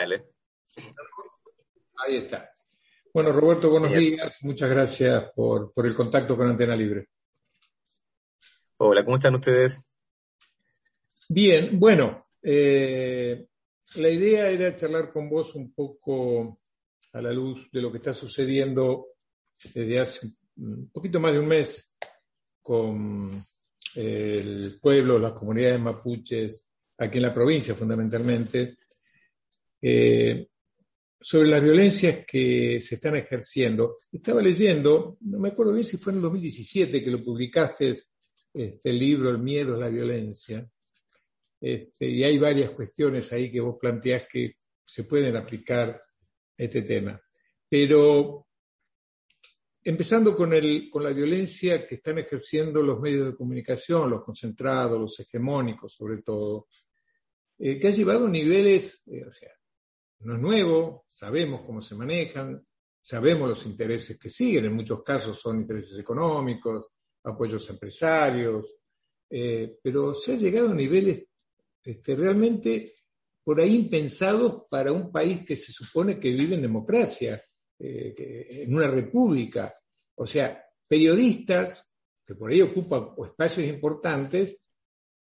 digitales. Ahí está. Bueno, Roberto, buenos días. Muchas gracias por, el contacto con Antena Libre. Hola, ¿cómo están ustedes? Bien, bueno, eh, la idea era charlar con vos un poco a la luz de lo que está sucediendo desde hace un poquito más de un mes con el pueblo, las comunidades mapuches, aquí en la provincia fundamentalmente, eh, sobre las violencias que se están ejerciendo. Estaba leyendo, no me acuerdo bien si fue en el 2017 que lo publicaste, este libro El miedo a la violencia, este, y hay varias cuestiones ahí que vos planteás que se pueden aplicar a este tema. Pero empezando con, el, con la violencia que están ejerciendo los medios de comunicación, los concentrados, los hegemónicos sobre todo, eh, que ha llevado niveles, eh, o sea, no es nuevo, sabemos cómo se manejan, sabemos los intereses que siguen, en muchos casos son intereses económicos, apoyos empresarios, eh, pero se ha llegado a niveles este, realmente por ahí impensados para un país que se supone que vive en democracia, eh, en una república. O sea, periodistas que por ahí ocupan espacios importantes,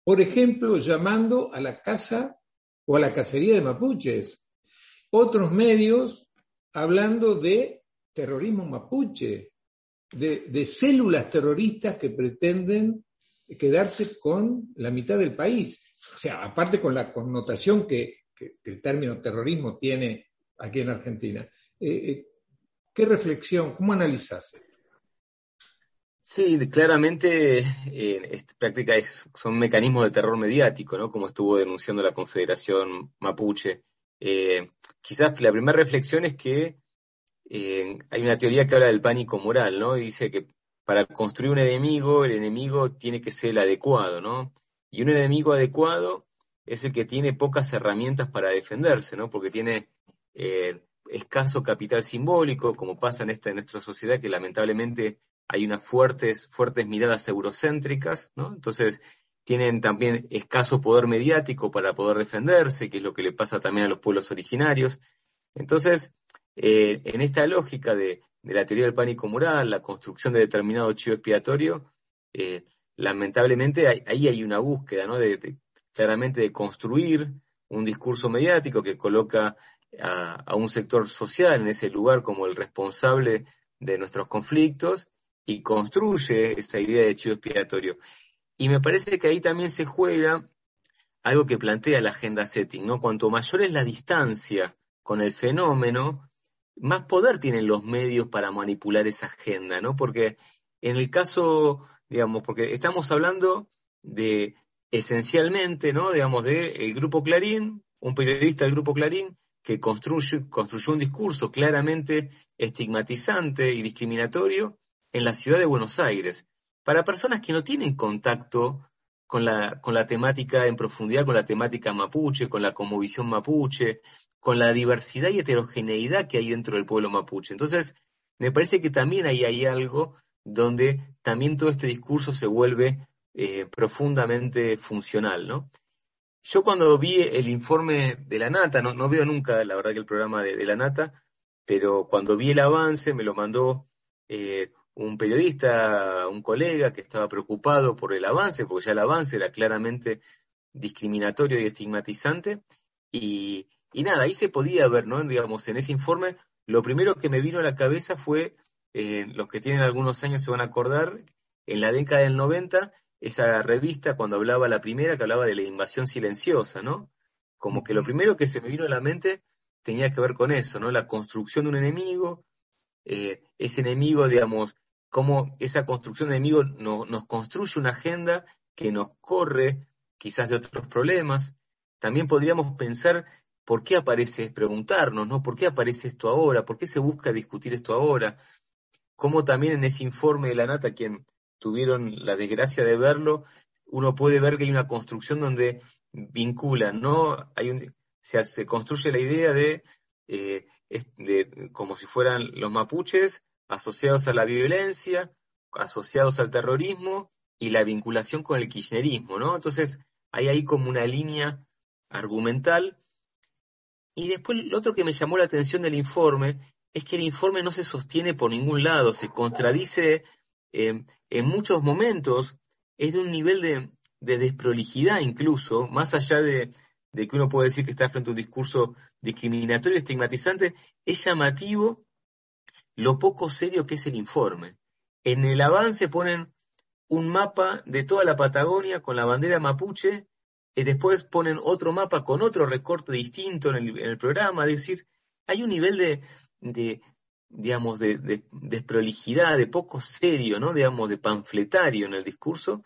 por ejemplo, llamando a la casa o a la cacería de mapuches. Otros medios hablando de terrorismo mapuche, de, células terroristas que pretenden quedarse con la mitad del país o sea, aparte con la connotación que, el término terrorismo tiene aquí en Argentina, eh, eh, ¿qué reflexión, cómo analizas? Sí, claramente eh, práctica es, son mecanismos de terror mediático, ¿no? Como estuvo denunciando la Confederación Mapuche. Quizás la primera reflexión es que hay una teoría que habla del pánico moral, ¿no? Y dice que para construir un enemigo, el enemigo tiene que ser el adecuado, ¿no? Y un enemigo adecuado es el que tiene pocas herramientas para defenderse, ¿no? Porque tiene eh, escaso capital simbólico, como pasa en esta en nuestra sociedad, que lamentablemente hay unas fuertes, fuertes miradas eurocéntricas, ¿no? Entonces, tienen también escaso poder mediático para poder defenderse, que es lo que le pasa también a los pueblos originarios. Entonces, eh, en esta lógica de, la teoría del pánico moral, la construcción de determinado chivo expiatorio, eh, lamentablemente ahí hay una búsqueda, ¿no? De, claramente de construir un discurso mediático que coloca a, un sector social en ese lugar como el responsable de nuestros conflictos y construye esa idea de chivo expiatorio. Y me parece que ahí también se juega algo que plantea la agenda setting, ¿no? Cuanto mayor es la distancia con el fenómeno, más poder tienen los medios para manipular esa agenda, ¿no? Porque en el caso digamos, porque estamos hablando de esencialmente, ¿no? Digamos, de el Grupo Clarín, un periodista del Grupo Clarín que construye, construyó un discurso claramente estigmatizante y discriminatorio en la ciudad de Buenos Aires, para personas que no tienen contacto con la, con la temática en profundidad, con la temática mapuche, con la comovisión mapuche, con la diversidad y heterogeneidad que hay dentro del pueblo mapuche. Entonces, me parece que también ahí hay algo donde también todo este discurso se vuelve eh, profundamente funcional, ¿no? Yo cuando vi el informe de la Nata, no, veo nunca, la verdad, que el programa de, la Nata, pero cuando vi el avance me lo mandó eh, un periodista, un colega que estaba preocupado por el avance, porque ya el avance era claramente discriminatorio y estigmatizante, y, y nada, ahí se podía ver, ¿no? Digamos, en ese informe, lo primero que me vino a la cabeza fue eh, los que tienen algunos años se van a acordar, en la década del 90, esa revista, cuando hablaba la primera, que hablaba de la invasión silenciosa, ¿no? Como que lo primero que se me vino a la mente tenía que ver con eso, ¿no? La construcción de un enemigo, eh, ese enemigo, digamos, cómo esa construcción de enemigo nos construye una agenda que nos corre quizás de otros problemas. También podríamos pensar por qué aparece, preguntarnos, ¿no? ¿Por qué aparece esto ahora? ¿Por qué se busca discutir esto ahora? como también en ese informe de la Nata, quien tuvieron la desgracia de verlo, uno puede ver que hay una construcción donde vincula, ¿no? Hay un, se, construye la idea de, eh, de, como si fueran los mapuches asociados a la violencia, asociados al terrorismo y la vinculación con el kirchnerismo, ¿no? Entonces, hay ahí como una línea argumental Y después lo otro que me llamó la atención del informe es que el informe no se sostiene por ningún lado, se contradice eh, en muchos momentos, es de un nivel de, desprolijidad incluso, más allá de, de, que uno puede decir que está frente a un discurso discriminatorio, estigmatizante, es llamativo lo poco serio que es el informe. En el avance ponen un mapa de toda la Patagonia con la bandera mapuche, y después ponen otro mapa con otro recorte distinto en el, programa, es decir, hay un nivel de, de digamos, de, de, poco serio, ¿no? Digamos, de panfletario en el discurso,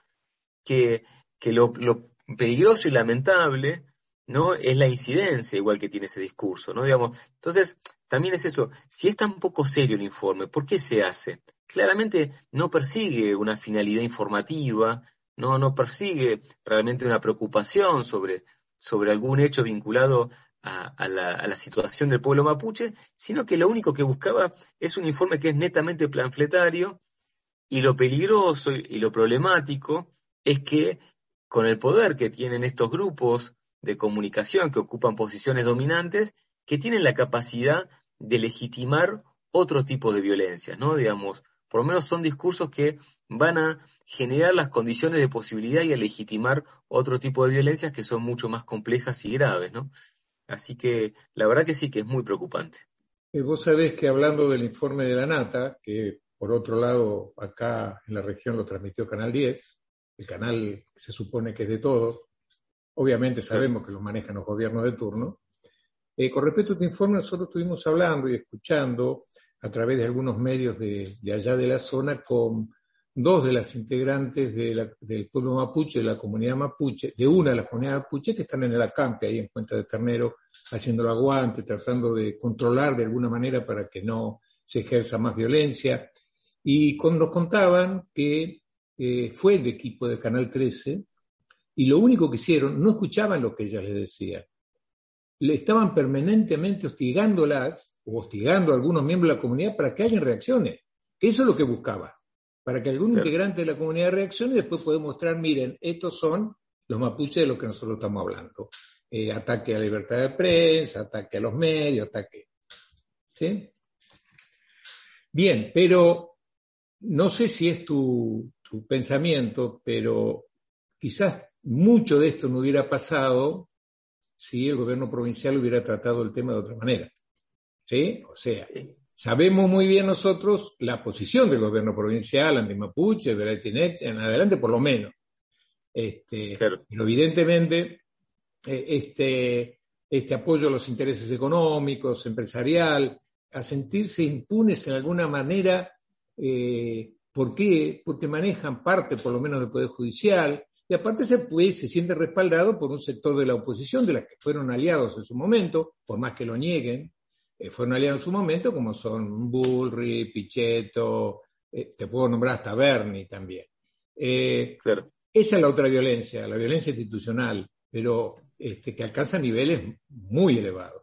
que, que lo, lo, peligroso y lamentable, ¿no? Es la incidencia igual que tiene ese discurso, ¿no? Digamos, entonces, también es eso, si es tan poco serio el informe, ¿por qué se hace? claramente no persigue una finalidad informativa, no, no persigue realmente una preocupación sobre, sobre algún hecho vinculado a, la, situación del pueblo mapuche, sino que lo único que buscaba es un informe que es netamente planfletario y lo peligroso y lo problemático es que con el poder que tienen estos grupos de comunicación que ocupan posiciones dominantes, que tienen la capacidad de legitimar otro tipo de violencia, ¿no? Digamos, por lo menos son discursos que van a generar las condiciones de posibilidad y a legitimar otro tipo de violencias que son mucho más complejas y graves, ¿no? Así que la verdad que sí que es muy preocupante. Eh, vos sabés que hablando del informe de la Nata, que por otro lado acá en la región lo transmitió Canal 10, el canal que se supone que es de todos, obviamente sabemos que lo manejan los gobiernos de turno, eh, con respecto a este informe nosotros estuvimos hablando y escuchando a través de algunos medios de, allá de la zona con dos de las integrantes del pueblo mapuche, de la comunidad mapuche, de una de las comunidades mapuche que están en el acampe ahí en Cuenta de Ternero, haciendo el aguante, tratando de controlar de alguna manera para que no se ejerza más violencia. Y nos contaban que eh, fue el equipo de Canal 13 y lo único que hicieron, no escuchaban lo que ellas les decían le estaban permanentemente hostigándolas o hostigando a algunos miembros de la comunidad para que hayan reacciones. Eso es lo que buscaba, para que algún integrante de la comunidad reaccione y después pueda mostrar, miren, estos son los mapuches de los que nosotros estamos hablando. Eh, ataque a la libertad de prensa, ataque a los medios, ataque. ¿Sí? Bien, pero no sé si es tu, tu pensamiento, pero quizás mucho de esto no hubiera pasado si el gobierno provincial hubiera tratado el tema de otra manera. ¿Sí? O sea, sabemos muy bien nosotros la posición del gobierno provincial ante Mapuche, Tinech, en adelante por lo menos. Este, Pero evidentemente, eh, este, este apoyo a los intereses económicos, empresarial, a sentirse impunes en alguna manera, eh, ¿por qué? Porque manejan parte, por lo menos, del Poder Judicial, y aparte se, pues, se siente respaldado por un sector de la oposición, de las que fueron aliados en su momento, por más que lo nieguen, eh, fueron aliados en su momento, como son Bullrich, Pichetto, eh, te puedo nombrar hasta Bernie también. Eh, esa es la otra violencia, la violencia institucional, pero este, que alcanza niveles muy elevados.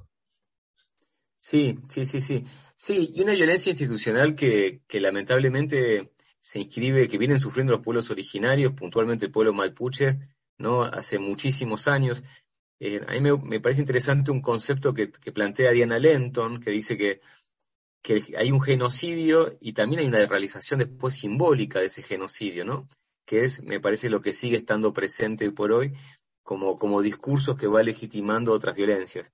Sí, sí, sí, sí. Sí, y una violencia institucional que, que lamentablemente se inscribe, que vienen sufriendo los pueblos originarios, puntualmente el pueblo malpuche, ¿no? Hace muchísimos años. Eh, a mí me, parece interesante un concepto que, plantea Diana Lenton, que dice que, que, hay un genocidio y también hay una realización después simbólica de ese genocidio, ¿no? Que es, me parece, lo que sigue estando presente hoy por hoy como, como discursos que va legitimando otras violencias.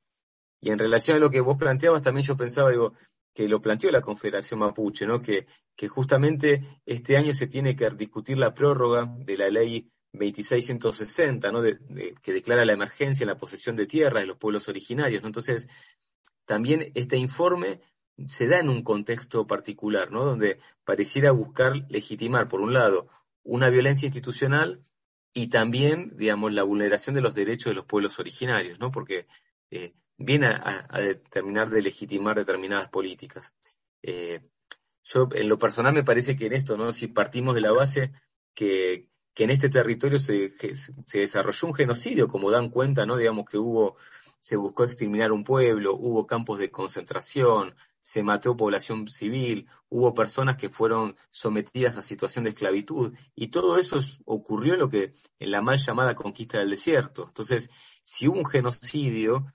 Y en relación a lo que vos planteabas, también yo pensaba, digo, que lo planteó la Confederación Mapuche, ¿no? que, justamente este año se tiene que discutir la prórroga de la ley 2660, ¿no? que declara la emergencia en la posesión de tierras de los pueblos originarios. Entonces, también este informe se da en un contexto particular, ¿no? donde pareciera buscar legitimar, por un lado, una violencia institucional y también, digamos, la vulneración de los derechos de los pueblos originarios, ¿no? porque eh, viene a, determinar de legitimar determinadas políticas. Eh, yo, en lo personal, me parece que en esto, ¿no? Si partimos de la base que, que en este territorio se, se, desarrolló un genocidio, como dan cuenta, ¿no? Digamos que hubo, se buscó exterminar un pueblo, hubo campos de concentración, se mató población civil, hubo personas que fueron sometidas a situación de esclavitud, y todo eso ocurrió en lo que, en la mal llamada conquista del desierto. Entonces, si hubo un genocidio,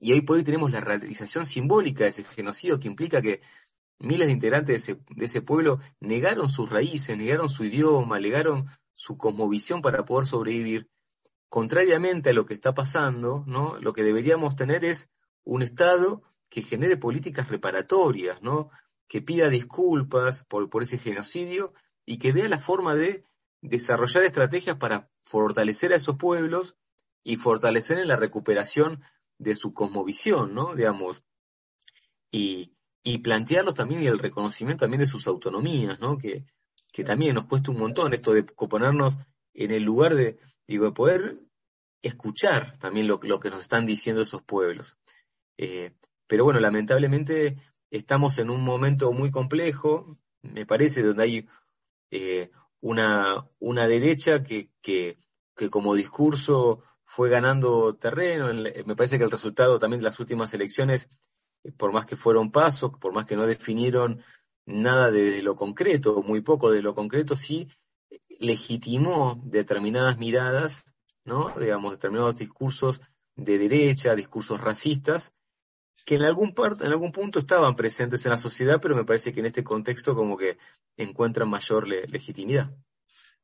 y hoy por hoy tenemos la realización simbólica de ese genocidio que implica que miles de integrantes de ese, pueblo negaron sus raíces, negaron su idioma, negaron su cosmovisión para poder sobrevivir. Contrariamente a lo que está pasando, ¿no? Lo que deberíamos tener es un Estado que genere políticas reparatorias, ¿no? Que pida disculpas por, por ese genocidio y que vea la forma de desarrollar estrategias para fortalecer a esos pueblos y fortalecer en la recuperación de su cosmovisión, ¿no? Digamos, y, y plantearlos también y el reconocimiento también de sus autonomías, ¿no? Que, que también nos cuesta un montón esto de ponernos en el lugar de, digo, de poder escuchar también lo, que nos están diciendo esos pueblos. Eh, pero bueno, lamentablemente estamos en un momento muy complejo, me parece, donde hay eh, una, una derecha que, que, que como discurso fue ganando terreno. Me parece que el resultado también de las últimas elecciones, eh, por más que fueron pasos, por más que no definieron nada de, lo concreto, muy poco de lo concreto, sí legitimó determinadas miradas, ¿no? Digamos, determinados discursos de derecha, discursos racistas, que en algún, parte, en algún punto estaban presentes en la sociedad, pero me parece que en este contexto como que encuentran mayor legitimidad.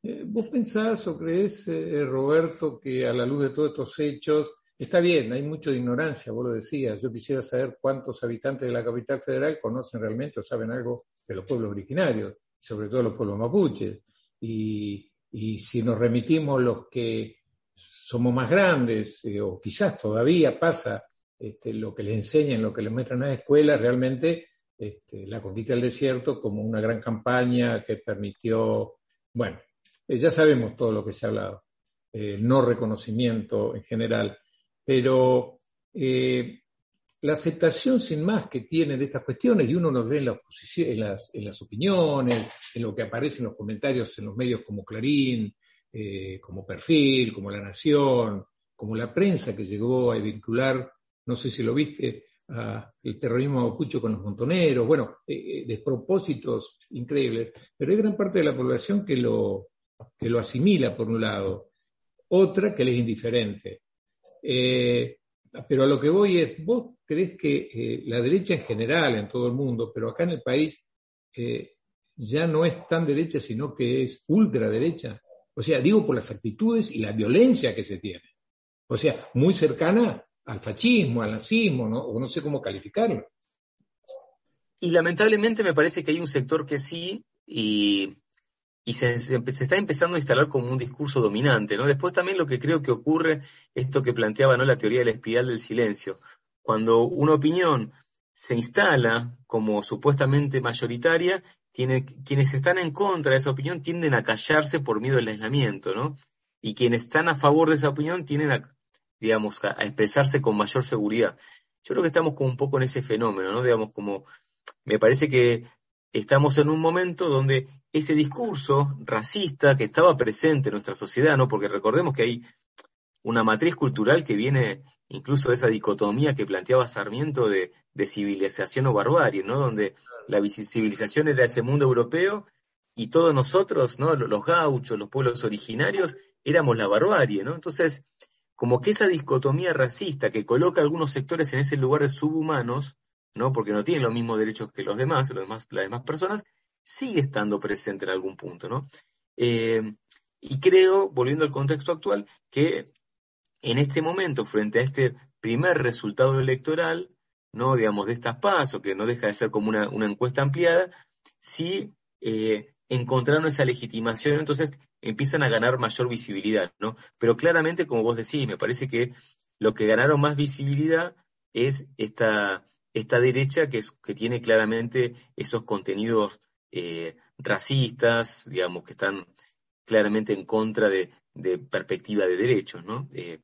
Eh, ¿Vos pensás o crees, eh, Roberto, que a la luz de todos estos hechos, está bien, hay mucho de ignorancia, vos lo decías, yo quisiera saber cuántos habitantes de la capital federal conocen realmente o saben algo de los pueblos originarios, sobre todo los pueblos mapuches. Y, si nos remitimos los que somos más grandes, eh, o quizás todavía pasa este, lo que les enseñan, lo que les muestran en las escuelas, realmente este, la conquista del desierto como una gran campaña que permitió, bueno, eh, ya sabemos todo lo que se ha hablado, eh, no reconocimiento en general, pero eh, la aceptación sin más que tiene de estas cuestiones, y uno nos ve en, la en, las, en las opiniones, en lo que aparece en los comentarios en los medios como Clarín, como Perfil, como La Nación, como la prensa que llegó a vincular, no sé si lo viste, a el terrorismo mapucho con los montoneros, bueno, despropósitos increíbles, pero hay gran parte de la población que lo, que lo asimila por un lado, otra que le es indiferente. Eh, pero a lo que voy es, ¿vos crees que eh, la derecha en general, en todo el mundo, pero acá en el país, eh, ya no es tan derecha, sino que es ultraderecha? O sea, digo por las actitudes y la violencia que se tiene. O sea, muy cercana al fascismo, al nazismo, ¿no? o no sé cómo calificarlo. Y lamentablemente me parece que hay un sector que sí, y y se, está empezando a instalar como un discurso dominante, ¿no? Después también lo que creo que ocurre, esto que planteaba, ¿no? La teoría de la espiral del silencio. Cuando una opinión se instala como supuestamente mayoritaria, tiene, quienes están en contra de esa opinión tienden a callarse por miedo al aislamiento, ¿no? Y quienes están a favor de esa opinión tienden a, digamos, a, expresarse con mayor seguridad. Yo creo que estamos como un poco en ese fenómeno, ¿no? Digamos, como, me parece que estamos en un momento donde ese discurso racista que estaba presente en nuestra sociedad, ¿no? Porque recordemos que hay una matriz cultural que viene incluso de esa dicotomía que planteaba Sarmiento de, civilización o barbarie, ¿no? Donde la civilización era ese mundo europeo y todos nosotros, ¿no? Los gauchos, los pueblos originarios, éramos la barbarie, ¿no? Entonces, como que esa dicotomía racista que coloca a algunos sectores en ese lugar de subhumanos, ¿no? Porque no tienen los mismos derechos que los demás, los demás, las demás personas, sigue estando presente en algún punto, ¿no? Eh, y creo, volviendo al contexto actual, que en este momento, frente a este primer resultado electoral, ¿no? Digamos, de estas pasos, que no deja de ser como una, encuesta ampliada, sí eh, encontraron esa legitimación, entonces empiezan a ganar mayor visibilidad, ¿no? Pero claramente, como vos decís, me parece que lo que ganaron más visibilidad es esta esta derecha que, es, que tiene claramente esos contenidos eh, racistas, digamos, que están claramente en contra de, perspectiva de derechos, ¿no? Eh,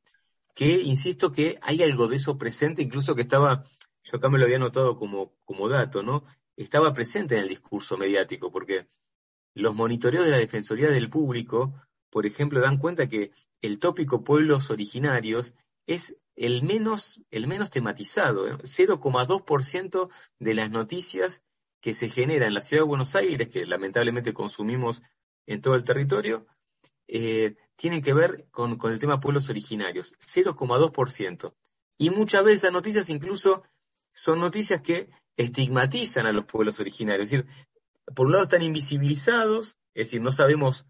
que, insisto, que hay algo de eso presente, incluso que estaba, yo acá me lo había notado como, como dato, ¿no? Estaba presente en el discurso mediático, porque los monitoreos de la Defensoría del Público, por ejemplo, dan cuenta que el tópico pueblos originarios es el menos, el menos tematizado, 0,2% ¿eh? de las noticias que se generan en la ciudad de Buenos Aires, que lamentablemente consumimos en todo el territorio, eh, tienen que ver con, el tema pueblos originarios, 0,2%. Y muchas veces las noticias incluso son noticias que estigmatizan a los pueblos originarios. Es decir, por un lado están invisibilizados, es decir, no sabemos,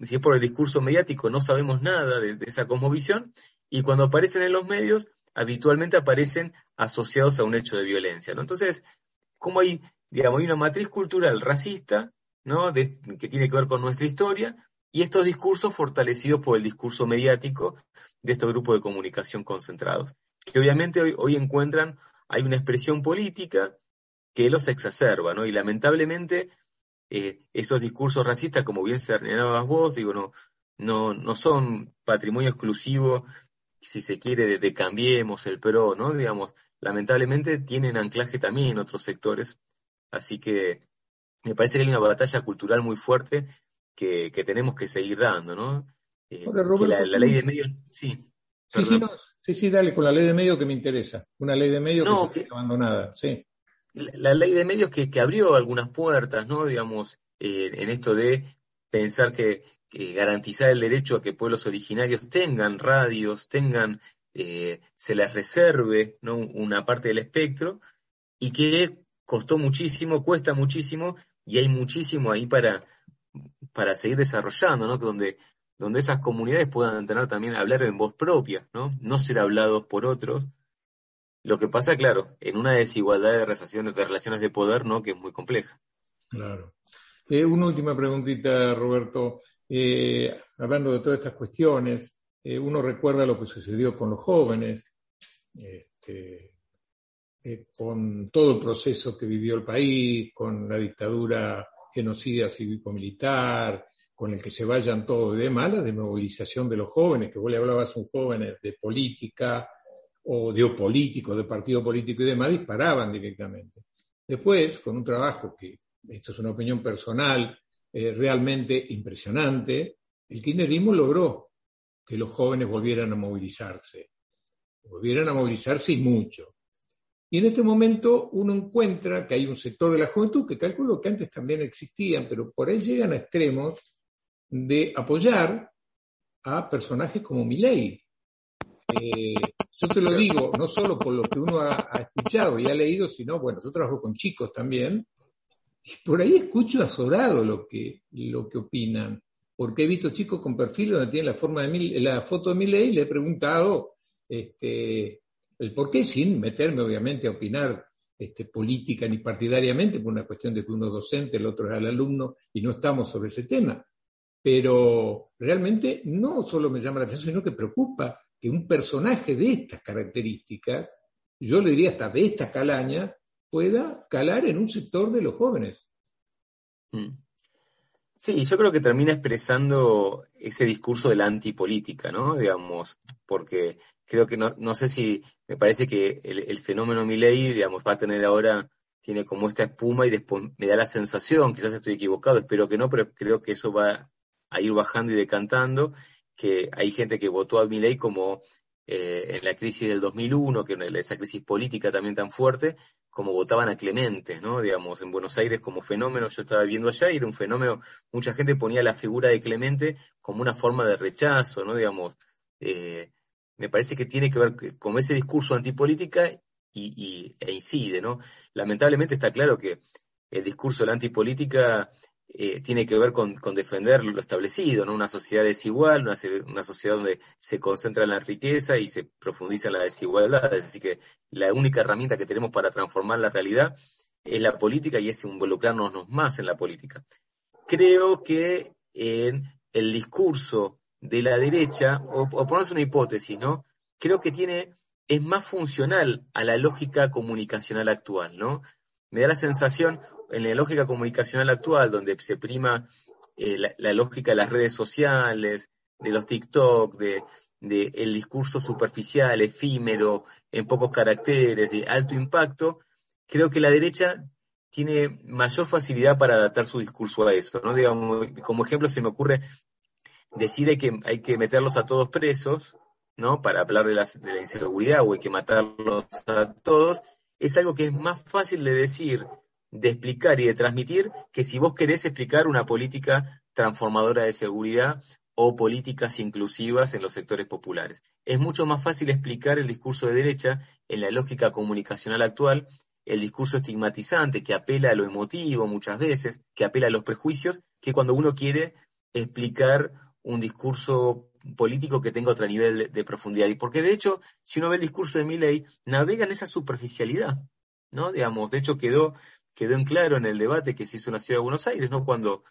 si es por el discurso mediático, no sabemos nada de, esa cosmovisión, y cuando aparecen en los medios, habitualmente aparecen asociados a un hecho de violencia. ¿no? Entonces, como hay, digamos, hay una matriz cultural racista, ¿no? que tiene que ver con nuestra historia, y estos discursos fortalecidos por el discurso mediático de estos grupos de comunicación concentrados, que obviamente hoy, hoy encuentran, hay una expresión política que los exacerba, ¿no? Y lamentablemente eh, esos discursos racistas, como bien señalabas vos, digo, no, no, no son patrimonio exclusivo, si se quiere, de, Cambiemos, el PRO, ¿no? Digamos, lamentablemente tienen anclaje también en otros sectores, así que me parece que hay una batalla cultural muy fuerte que, tenemos que seguir dando, ¿no? Eh, la, ley de medios, sí. Sí sí, sí, sí, dale, con la ley de medios que me interesa. Una ley de medios que, se abandonada, sí la ley de medios que, abrió algunas puertas, ¿no? Digamos, eh, en esto de pensar que, garantizar el derecho a que pueblos originarios tengan radios, tengan, eh, se les reserve ¿no? una parte del espectro, y que costó muchísimo, cuesta muchísimo, y hay muchísimo ahí para, para seguir desarrollando, ¿no? Donde, donde esas comunidades puedan tener también hablar en voz propia, ¿no? No ser hablados por otros, lo que pasa, claro, en una desigualdad de relaciones de, relaciones de poder, ¿no? Que es muy compleja. Claro. Eh, una última preguntita, Roberto. Eh, hablando de todas estas cuestiones, eh, uno recuerda lo que sucedió con los jóvenes, este, con todo el proceso que vivió el país, con la dictadura genocida cívico-militar, con el que se vayan todos y demás, la movilización de los jóvenes, que vos le hablabas a un joven de política, o de político, de partido político y demás, disparaban directamente. Después, con un trabajo que, esto es una opinión personal, eh, realmente impresionante, el kirchnerismo logró que los jóvenes volvieran a movilizarse, volvieran a movilizarse y mucho. Y en este momento uno encuentra que hay un sector de la juventud que calculo que antes también existían, pero por ahí llegan a extremos de apoyar a personajes como Milei. Eh, yo te lo digo, no solo por lo que uno ha, escuchado y ha leído, sino, bueno, yo trabajo con chicos también, y por ahí escucho azorado lo que, lo que opinan, porque he visto chicos con perfil donde tienen la, forma de la foto de mi ley y le he preguntado este, el por qué, sin meterme obviamente a opinar este, política ni partidariamente, por una cuestión de que uno es docente, el otro es el alumno, y no estamos sobre ese tema. Pero realmente no solo me llama la atención, sino que preocupa que un personaje de estas características, yo le diría hasta de esta calaña, pueda calar en un sector de los jóvenes. Mm. Sí, yo creo que termina expresando ese discurso de la antipolítica, ¿no? Digamos, porque creo que no, no sé si, me parece que el, fenómeno Milley, digamos, va a tener ahora, tiene como esta espuma y después me da la sensación, quizás estoy equivocado, espero que no, pero creo que eso va a ir bajando y decantando que hay gente que votó a Milei como eh, en la crisis del 2001, que esa crisis política también tan fuerte, como votaban a Clemente, ¿no? Digamos, en Buenos Aires como fenómeno, yo estaba viendo allá y era un fenómeno, mucha gente ponía la figura de Clemente como una forma de rechazo, ¿no? Digamos, eh, me parece que tiene que ver con ese discurso antipolítica y, e incide, ¿no? Lamentablemente está claro que el discurso de la antipolítica eh, tiene que ver con, defender lo establecido, ¿no? Una sociedad desigual, una, sociedad donde se concentra en la riqueza y se profundiza la desigualdad. Así que la única herramienta que tenemos para transformar la realidad es la política y es involucrarnos más en la política. Creo que en el discurso de la derecha, o, o ponerse una hipótesis, ¿no? Creo que tiene, es más funcional a la lógica comunicacional actual, ¿no? Me da la sensación, en la lógica comunicacional actual, donde se prima eh, la, lógica de las redes sociales, de los TikTok, de, el discurso superficial, efímero, en pocos caracteres, de alto impacto, creo que la derecha tiene mayor facilidad para adaptar su discurso a eso. ¿no? Digamos, como ejemplo se me ocurre decir que hay que meterlos a todos presos, ¿no? Para hablar de, de la inseguridad o hay que matarlos a todos, es algo que es más fácil de decir de explicar y de transmitir que si vos querés explicar una política transformadora de seguridad o políticas inclusivas en los sectores populares. Es mucho más fácil explicar el discurso de derecha en la lógica comunicacional actual, el discurso estigmatizante que apela a lo emotivo muchas veces, que apela a los prejuicios, que cuando uno quiere explicar un discurso político que tenga otro nivel de, profundidad. Y porque de hecho, si uno ve el discurso de Milley, navega en esa superficialidad, ¿no? Digamos, de hecho quedó, quedó en claro en el debate que se hizo en la ciudad de Buenos Aires, ¿no? Cuando,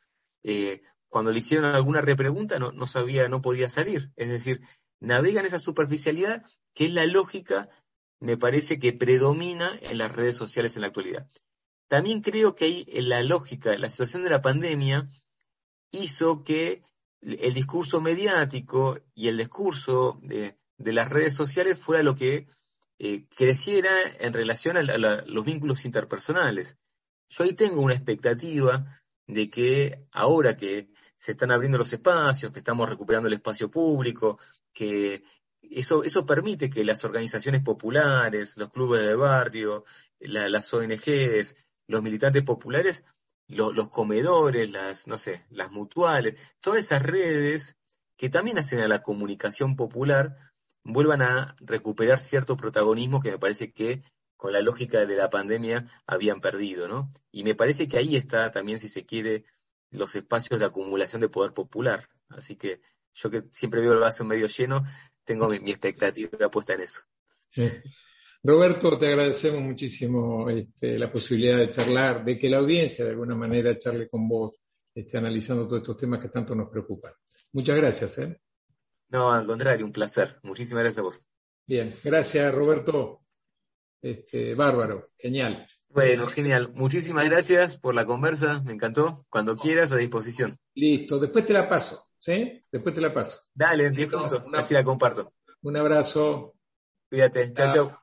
eh, cuando le hicieron alguna repregunta no, no sabía, no podía salir. Es decir, navega en esa superficialidad que es la lógica, me parece que predomina en las redes sociales en la actualidad. También creo que ahí en la lógica, la situación de la pandemia hizo que el discurso mediático y el discurso de, las redes sociales fuera lo que eh, creciera en relación a, los vínculos interpersonales. Yo ahí tengo una expectativa de que ahora que se están abriendo los espacios, que estamos recuperando el espacio público, que eso, eso permite que las organizaciones populares, los clubes de barrio, las ONGs, los militantes populares los comedores, las, no sé, las mutuales, todas esas redes que también hacen a la comunicación popular, vuelvan a recuperar cierto protagonismo que me parece que con la lógica de la pandemia habían perdido, ¿no? Y me parece que ahí está también, si se quiere, los espacios de acumulación de poder popular. Así que yo que siempre veo el vaso medio lleno, tengo mi, mi expectativa puesta en eso. Sí. Roberto, te agradecemos muchísimo este, la posibilidad de charlar, de que la audiencia de alguna manera charle con vos, esté analizando todos estos temas que tanto nos preocupan. Muchas gracias. ¿eh? No, al contrario, un placer. Muchísimas gracias a vos. Bien, gracias Roberto. Este, bárbaro, genial. Bueno, genial. Muchísimas gracias por la conversa, me encantó. Cuando quieras, a disposición. Listo, después te la paso, ¿sí? Después te la paso. Dale, 10 minutos, así la comparto. Un abrazo. Cuídate, chao, chao.